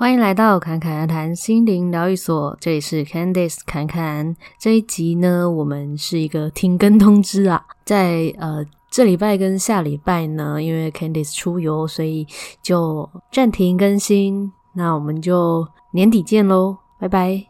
欢迎来到侃侃而谈心灵疗愈所，这里是 Candice 侃侃。这一集呢，我们是一个停更通知啊，在呃这礼拜跟下礼拜呢，因为 Candice 出游，所以就暂停更新。那我们就年底见喽，拜拜。